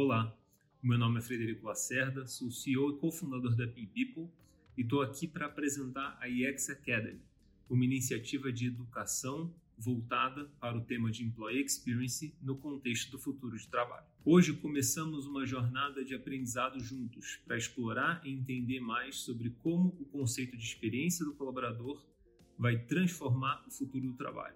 Olá, meu nome é Frederico Lacerda, sou CEO e cofundador da Pin People e estou aqui para apresentar a EX Academy, uma iniciativa de educação voltada para o tema de Employee Experience no contexto do futuro de trabalho. Hoje começamos uma jornada de aprendizado juntos para explorar e entender mais sobre como o conceito de experiência do colaborador vai transformar o futuro do trabalho,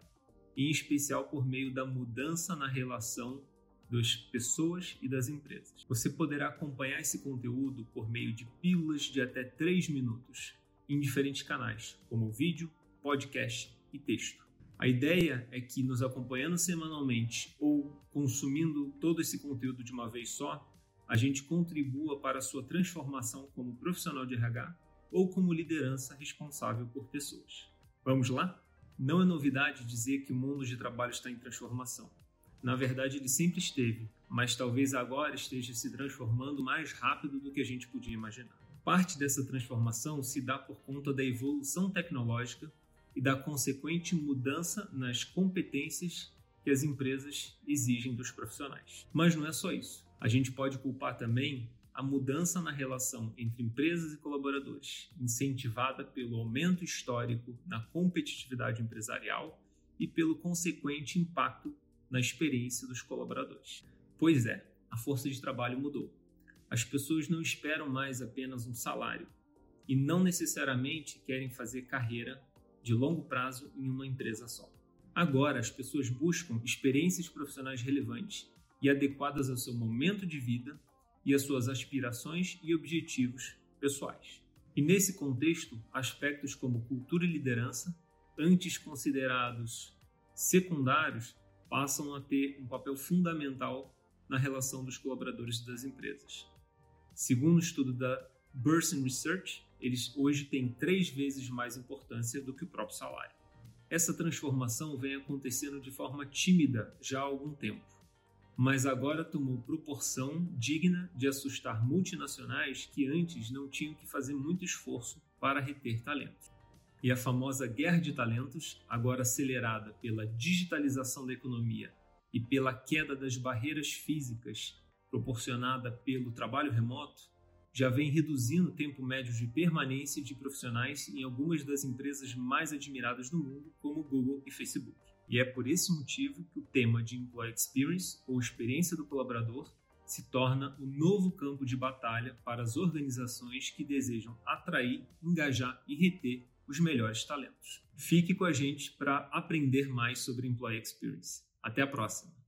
em especial por meio da mudança na relação das pessoas e das empresas. Você poderá acompanhar esse conteúdo por meio de pílulas de até 3 minutos em diferentes canais, como vídeo, podcast e texto. A ideia é que nos acompanhando semanalmente ou consumindo todo esse conteúdo de uma vez só, a gente contribua para a sua transformação como profissional de RH ou como liderança responsável por pessoas. Vamos lá? Não é novidade dizer que o mundo de trabalho está em transformação. Na verdade, ele sempre esteve, mas talvez agora esteja se transformando mais rápido do que a gente podia imaginar. Parte dessa transformação se dá por conta da evolução tecnológica e da consequente mudança nas competências que as empresas exigem dos profissionais. Mas não é só isso. A gente pode culpar também a mudança na relação entre empresas e colaboradores, incentivada pelo aumento histórico na competitividade empresarial e pelo consequente impacto na experiência dos colaboradores. Pois é, a força de trabalho mudou. As pessoas não esperam mais apenas um salário e não necessariamente querem fazer carreira de longo prazo em uma empresa só. Agora, as pessoas buscam experiências profissionais relevantes e adequadas ao seu momento de vida e às suas aspirações e objetivos pessoais. E nesse contexto, aspectos como cultura e liderança, antes considerados secundários, passam a ter um papel fundamental na relação dos colaboradores das empresas. Segundo o um estudo da Burson Research, eles hoje têm três vezes mais importância do que o próprio salário. Essa transformação vem acontecendo de forma tímida já há algum tempo, mas agora tomou proporção digna de assustar multinacionais que antes não tinham que fazer muito esforço para reter talentos e a famosa guerra de talentos, agora acelerada pela digitalização da economia e pela queda das barreiras físicas proporcionada pelo trabalho remoto, já vem reduzindo o tempo médio de permanência de profissionais em algumas das empresas mais admiradas do mundo, como Google e Facebook. E é por esse motivo que o tema de Employee Experience, ou experiência do colaborador, se torna o novo campo de batalha para as organizações que desejam atrair, engajar e reter os melhores talentos. Fique com a gente para aprender mais sobre Employee Experience. Até a próxima!